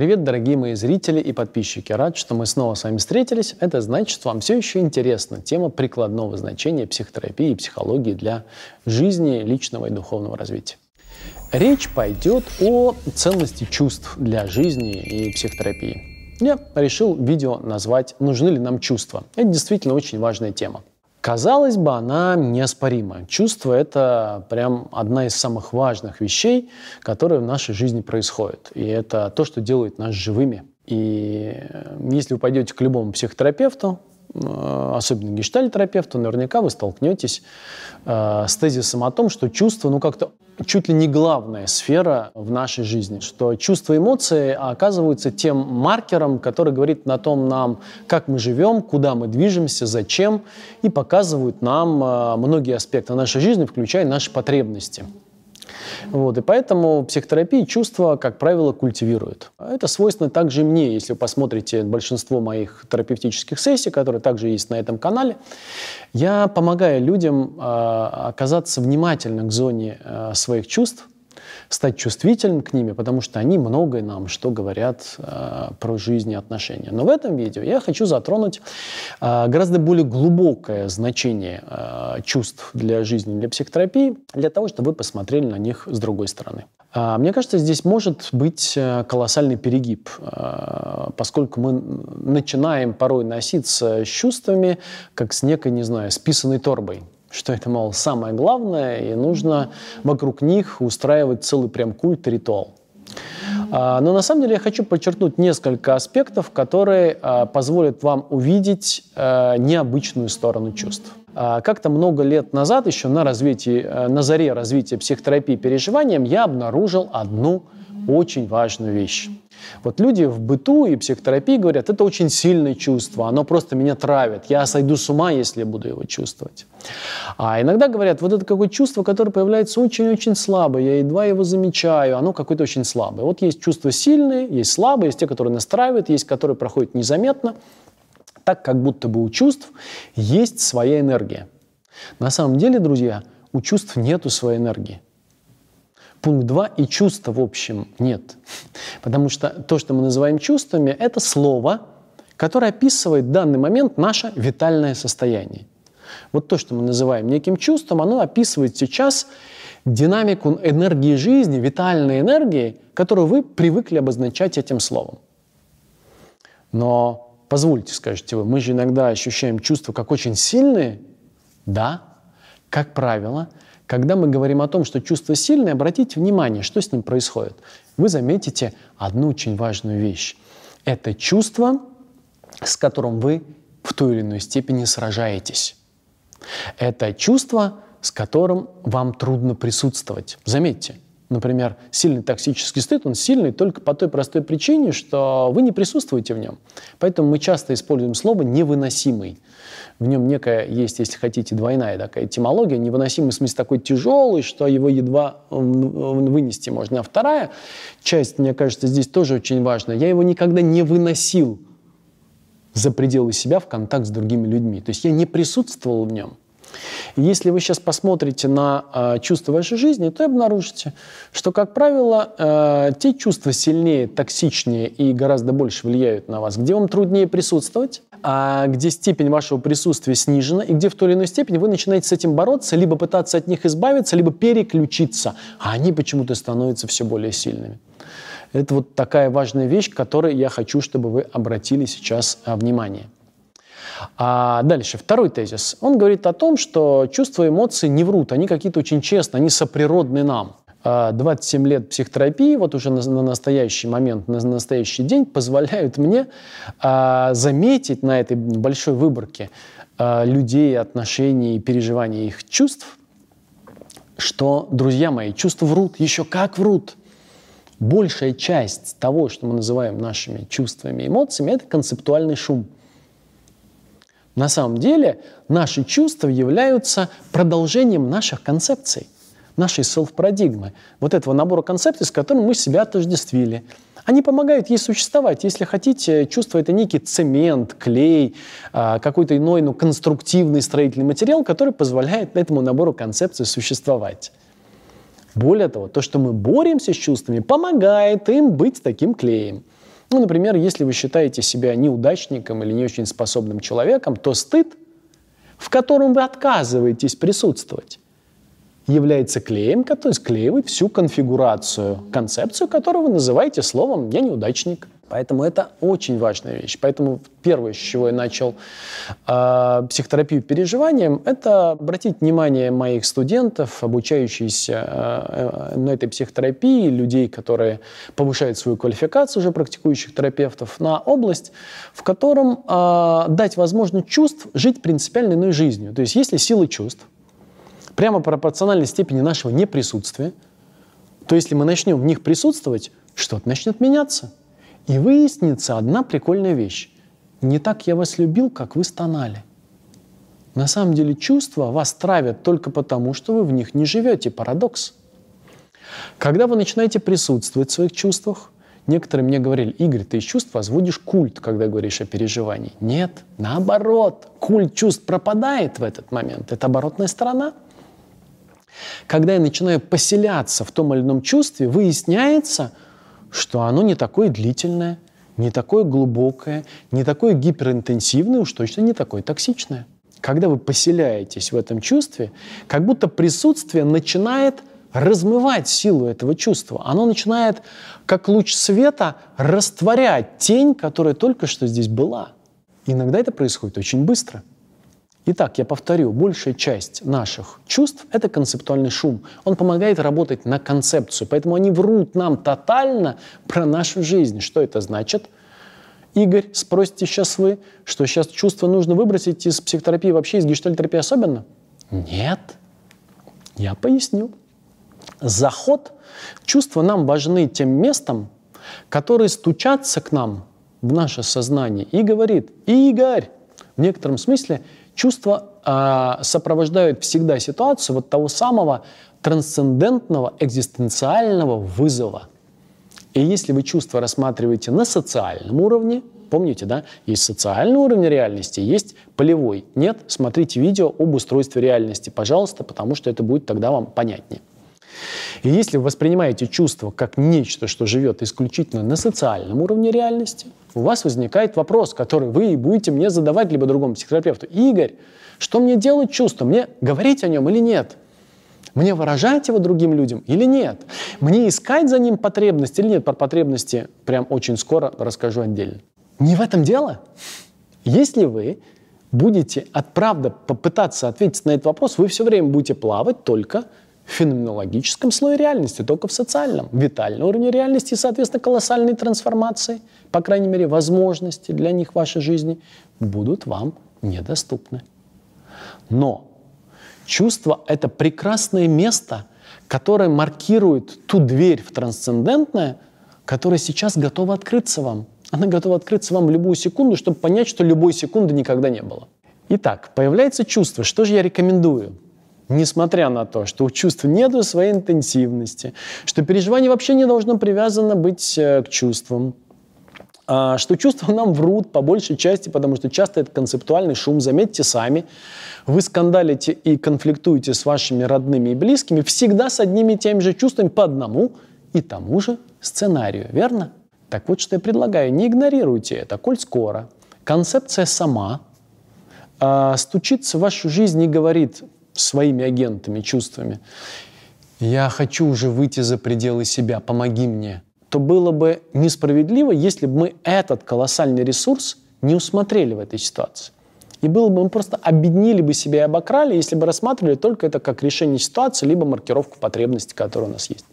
Привет, дорогие мои зрители и подписчики. Рад, что мы снова с вами встретились. Это значит, что вам все еще интересна тема прикладного значения психотерапии и психологии для жизни личного и духовного развития. Речь пойдет о ценности чувств для жизни и психотерапии. Я решил видео назвать «Нужны ли нам чувства?». Это действительно очень важная тема. Казалось бы, она неоспорима. Чувство – это прям одна из самых важных вещей, которые в нашей жизни происходят. И это то, что делает нас живыми. И э, если вы пойдете к любому психотерапевту, Э, особенно гештальтерапевту, наверняка вы столкнетесь э, с тезисом о том, что чувство, ну как-то чуть ли не главная сфера в нашей жизни, что чувства и эмоции оказываются тем маркером, который говорит на том нам, как мы живем, куда мы движемся, зачем, и показывают нам э, многие аспекты нашей жизни, включая наши потребности. Вот, и поэтому психотерапия чувства, как правило, культивирует. Это свойственно также мне, если вы посмотрите большинство моих терапевтических сессий, которые также есть на этом канале. Я помогаю людям э, оказаться внимательным к зоне э, своих чувств, стать чувствительным к ними, потому что они многое нам что говорят э, про жизнь и отношения. Но в этом видео я хочу затронуть э, гораздо более глубокое значение э, чувств для жизни, для психотерапии, для того, чтобы вы посмотрели на них с другой стороны. Э, мне кажется, здесь может быть э, колоссальный перегиб, э, поскольку мы начинаем порой носиться с чувствами, как с некой, не знаю, списанной торбой что это, мол, самое главное, и нужно вокруг них устраивать целый прям культ, ритуал. А, но на самом деле я хочу подчеркнуть несколько аспектов, которые а, позволят вам увидеть а, необычную сторону чувств. Как-то много лет назад, еще на, развитии, на заре развития психотерапии переживанием, я обнаружил одну очень важную вещь. Вот люди в быту и психотерапии говорят, это очень сильное чувство, оно просто меня травит, я сойду с ума, если буду его чувствовать. А иногда говорят, вот это какое-то чувство, которое появляется очень-очень слабо, я едва его замечаю, оно какое-то очень слабое. Вот есть чувства сильные, есть слабые, есть те, которые настраивают, есть, которые проходят незаметно, так как будто бы у чувств есть своя энергия. На самом деле, друзья, у чувств нету своей энергии. Пункт 2 и чувства в общем нет. Потому что то, что мы называем чувствами, это слово, которое описывает в данный момент наше витальное состояние. Вот то, что мы называем неким чувством, оно описывает сейчас динамику энергии жизни, витальной энергии, которую вы привыкли обозначать этим словом. Но позвольте, скажете вы, мы же иногда ощущаем чувства как очень сильные. Да, как правило, когда мы говорим о том, что чувство сильное, обратите внимание, что с ним происходит. Вы заметите одну очень важную вещь. Это чувство, с которым вы в той или иной степени сражаетесь. Это чувство, с которым вам трудно присутствовать. Заметьте, например, сильный токсический стыд, он сильный только по той простой причине, что вы не присутствуете в нем. Поэтому мы часто используем слово «невыносимый». В нем некая есть, если хотите, двойная такая этимология. Невыносимый в смысле такой тяжелый, что его едва вынести можно. А вторая часть, мне кажется, здесь тоже очень важна. Я его никогда не выносил за пределы себя в контакт с другими людьми. То есть я не присутствовал в нем. Если вы сейчас посмотрите на э, чувства вашей жизни, то обнаружите, что, как правило, э, те чувства сильнее, токсичнее и гораздо больше влияют на вас, где вам труднее присутствовать, а где степень вашего присутствия снижена, и где в той или иной степени вы начинаете с этим бороться, либо пытаться от них избавиться, либо переключиться, а они почему-то становятся все более сильными. Это вот такая важная вещь, к которой я хочу, чтобы вы обратили сейчас а, внимание. А дальше, второй тезис. Он говорит о том, что чувства и эмоции не врут, они какие-то очень честные, они соприродны нам. 27 а, лет психотерапии, вот уже на, на настоящий момент, на, на настоящий день, позволяют мне а, заметить на этой большой выборке а, людей, отношений переживаний их чувств, что, друзья мои, чувства врут, еще как врут. Большая часть того, что мы называем нашими чувствами и эмоциями, это концептуальный шум – на самом деле наши чувства являются продолжением наших концепций, нашей селф-парадигмы, вот этого набора концепций, с которым мы себя отождествили. Они помогают ей существовать. Если хотите, чувство – это некий цемент, клей, а, какой-то иной, ну, конструктивный строительный материал, который позволяет этому набору концепций существовать. Более того, то, что мы боремся с чувствами, помогает им быть таким клеем. Ну, например, если вы считаете себя неудачником или не очень способным человеком, то стыд, в котором вы отказываетесь присутствовать, является клеем, который склеивает всю конфигурацию, концепцию, которую вы называете словом «я неудачник». Поэтому это очень важная вещь. Поэтому первое, с чего я начал э, психотерапию переживанием, это обратить внимание моих студентов, обучающихся э, на этой психотерапии, людей, которые повышают свою квалификацию, уже практикующих терапевтов, на область, в котором э, дать возможность чувств жить принципиально иной жизнью. То есть если сила чувств прямо пропорциональной степени нашего неприсутствия, то если мы начнем в них присутствовать, что-то начнет меняться – и выяснится одна прикольная вещь. Не так я вас любил, как вы стонали. На самом деле чувства вас травят только потому, что вы в них не живете. Парадокс. Когда вы начинаете присутствовать в своих чувствах, некоторые мне говорили, Игорь, ты из чувств возводишь культ, когда говоришь о переживании. Нет, наоборот, культ чувств пропадает в этот момент. Это оборотная сторона. Когда я начинаю поселяться в том или ином чувстве, выясняется – что оно не такое длительное, не такое глубокое, не такое гиперинтенсивное, уж точно не такое токсичное. Когда вы поселяетесь в этом чувстве, как будто присутствие начинает размывать силу этого чувства. Оно начинает, как луч света, растворять тень, которая только что здесь была. Иногда это происходит очень быстро – Итак, я повторю, большая часть наших чувств – это концептуальный шум. Он помогает работать на концепцию, поэтому они врут нам тотально про нашу жизнь. Что это значит? Игорь, спросите сейчас вы, что сейчас чувство нужно выбросить из психотерапии вообще, из гештальтерапии особенно? Нет. Я поясню. Заход, чувства нам важны тем местом, которые стучатся к нам в наше сознание и говорит, Игорь, в некотором смысле – Чувства э, сопровождают всегда ситуацию вот того самого трансцендентного экзистенциального вызова. И если вы чувства рассматриваете на социальном уровне, помните, да, есть социальный уровень реальности, есть полевой. Нет, смотрите видео об устройстве реальности, пожалуйста, потому что это будет тогда вам понятнее. И если вы воспринимаете чувство как нечто, что живет исключительно на социальном уровне реальности, у вас возникает вопрос, который вы будете мне задавать либо другому психотерапевту. Игорь, что мне делать чувство? Мне говорить о нем или нет? Мне выражать его другим людям или нет? Мне искать за ним потребность или нет? Про потребности прям очень скоро расскажу отдельно. Не в этом дело. Если вы будете от правда попытаться ответить на этот вопрос, вы все время будете плавать только феноменологическом слое реальности, только в социальном. Витальный уровень реальности и, соответственно, колоссальные трансформации, по крайней мере, возможности для них в вашей жизни будут вам недоступны. Но чувство — это прекрасное место, которое маркирует ту дверь в трансцендентное, которая сейчас готова открыться вам. Она готова открыться вам в любую секунду, чтобы понять, что любой секунды никогда не было. Итак, появляется чувство. Что же я рекомендую? Несмотря на то, что у чувств нет своей интенсивности, что переживание вообще не должно привязано быть э, к чувствам, а, что чувства нам врут по большей части, потому что часто это концептуальный шум. Заметьте сами, вы скандалите и конфликтуете с вашими родными и близкими всегда с одними и теми же чувствами по одному и тому же сценарию, верно? Так вот, что я предлагаю, не игнорируйте это, коль скоро. Концепция сама э, стучится в вашу жизнь и говорит, своими агентами, чувствами, я хочу уже выйти за пределы себя, помоги мне, то было бы несправедливо, если бы мы этот колоссальный ресурс не усмотрели в этой ситуации. И было бы, мы просто объединили бы себя и обокрали, если бы рассматривали только это как решение ситуации, либо маркировку потребностей, которые у нас есть.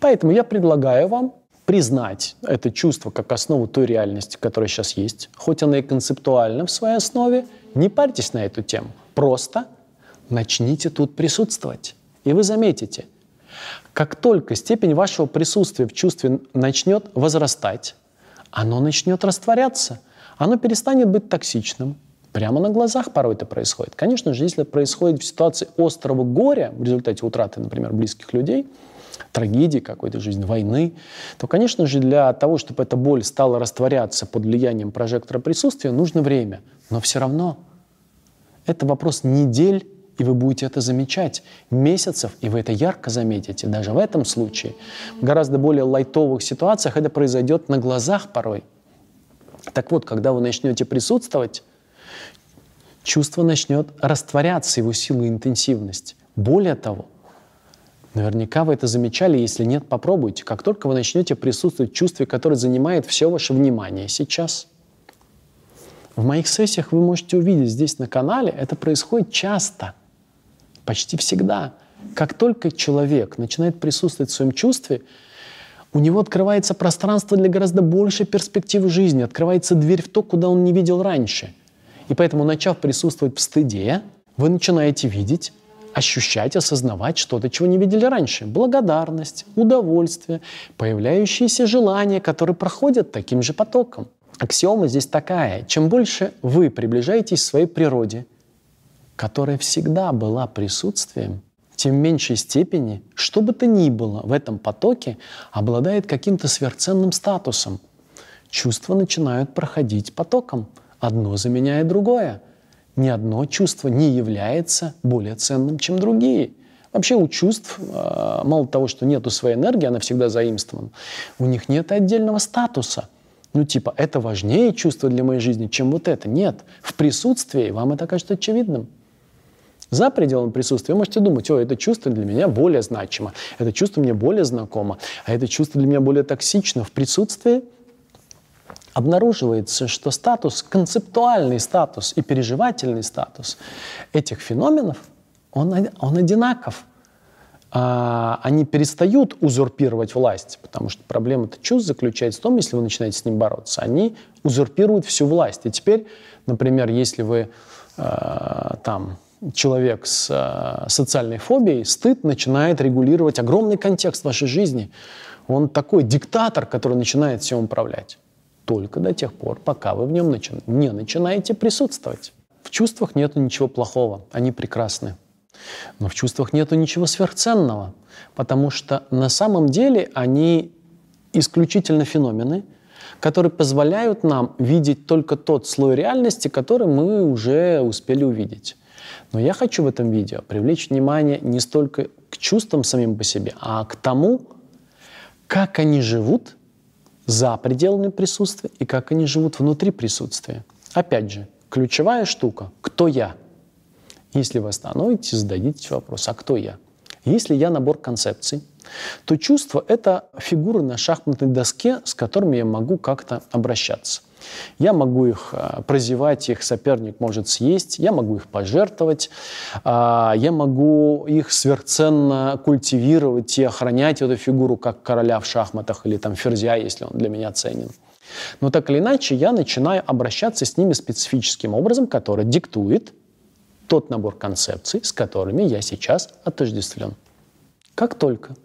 Поэтому я предлагаю вам признать это чувство как основу той реальности, которая сейчас есть, хоть она и концептуальна в своей основе, не парьтесь на эту тему. Просто начните тут присутствовать. И вы заметите, как только степень вашего присутствия в чувстве начнет возрастать, оно начнет растворяться, оно перестанет быть токсичным. Прямо на глазах порой это происходит. Конечно же, если это происходит в ситуации острого горя, в результате утраты, например, близких людей, трагедии какой-то жизни, войны, то, конечно же, для того, чтобы эта боль стала растворяться под влиянием прожектора присутствия, нужно время. Но все равно это вопрос недель и вы будете это замечать месяцев, и вы это ярко заметите. Даже в этом случае, в гораздо более лайтовых ситуациях это произойдет на глазах порой. Так вот, когда вы начнете присутствовать, чувство начнет растворяться, его сила и интенсивность. Более того, наверняка вы это замечали, если нет, попробуйте. Как только вы начнете присутствовать в чувстве, которое занимает все ваше внимание сейчас, в моих сессиях вы можете увидеть здесь на канале, это происходит часто, почти всегда. Как только человек начинает присутствовать в своем чувстве, у него открывается пространство для гораздо большей перспективы жизни, открывается дверь в то, куда он не видел раньше. И поэтому, начав присутствовать в стыде, вы начинаете видеть, ощущать, осознавать что-то, чего не видели раньше. Благодарность, удовольствие, появляющиеся желания, которые проходят таким же потоком. Аксиома здесь такая. Чем больше вы приближаетесь к своей природе, которая всегда была присутствием, тем в меньшей степени, что бы то ни было в этом потоке, обладает каким-то сверхценным статусом. Чувства начинают проходить потоком, одно заменяя другое. Ни одно чувство не является более ценным, чем другие. Вообще у чувств, а, мало того, что нету своей энергии, она всегда заимствована, у них нет отдельного статуса. Ну типа, это важнее чувство для моей жизни, чем вот это. Нет. В присутствии вам это кажется очевидным. За пределом присутствия вы можете думать, о, это чувство для меня более значимо, это чувство мне более знакомо, а это чувство для меня более токсично. В присутствии обнаруживается, что статус, концептуальный статус и переживательный статус этих феноменов, он, он одинаков. А, они перестают узурпировать власть, потому что проблема-то чувств заключается в том, если вы начинаете с ним бороться, они узурпируют всю власть. И теперь, например, если вы э, там человек с э, социальной фобией, стыд начинает регулировать огромный контекст вашей жизни. Он такой диктатор, который начинает всем управлять. Только до тех пор, пока вы в нем начи... не начинаете присутствовать. В чувствах нет ничего плохого, они прекрасны. Но в чувствах нет ничего сверхценного, потому что на самом деле они исключительно феномены, которые позволяют нам видеть только тот слой реальности, который мы уже успели увидеть. Но я хочу в этом видео привлечь внимание не столько к чувствам самим по себе, а к тому, как они живут за пределами присутствия и как они живут внутри присутствия. Опять же, ключевая штука – кто я? Если вы остановитесь, зададите вопрос, а кто я? Если я набор концепций, то чувство – это фигуры на шахматной доске, с которыми я могу как-то обращаться. Я могу их э, прозевать, их соперник может съесть, я могу их пожертвовать, а, я могу их сверхценно культивировать и охранять эту фигуру как короля в шахматах или там ферзя, если он для меня ценен. Но так или иначе я начинаю обращаться с ними специфическим образом, который диктует тот набор концепций, с которыми я сейчас отождествлен. Как только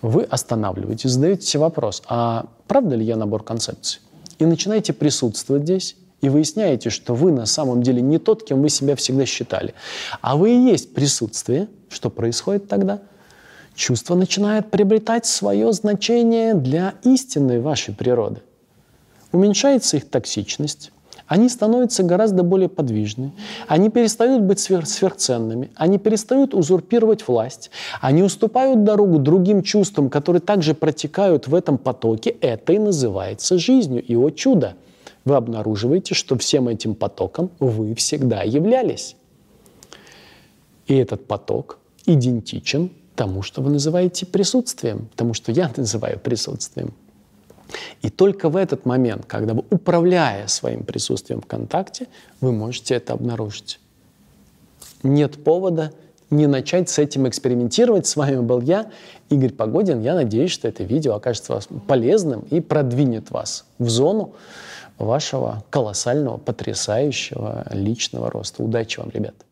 вы останавливаетесь, задаете себе вопрос, а правда ли я набор концепций? и начинаете присутствовать здесь, и выясняете, что вы на самом деле не тот, кем вы себя всегда считали, а вы и есть присутствие, что происходит тогда? Чувство начинает приобретать свое значение для истинной вашей природы. Уменьшается их токсичность, они становятся гораздо более подвижны, они перестают быть сверхценными, они перестают узурпировать власть, они уступают дорогу другим чувствам, которые также протекают в этом потоке. Это и называется жизнью. И о чудо! Вы обнаруживаете, что всем этим потоком вы всегда являлись. И этот поток идентичен тому, что вы называете присутствием, тому, что я называю присутствием. И только в этот момент, когда вы, управляя своим присутствием в контакте, вы можете это обнаружить. Нет повода не начать с этим экспериментировать. С вами был я, Игорь Погодин. Я надеюсь, что это видео окажется вас полезным и продвинет вас в зону вашего колоссального, потрясающего личного роста. Удачи вам, ребята!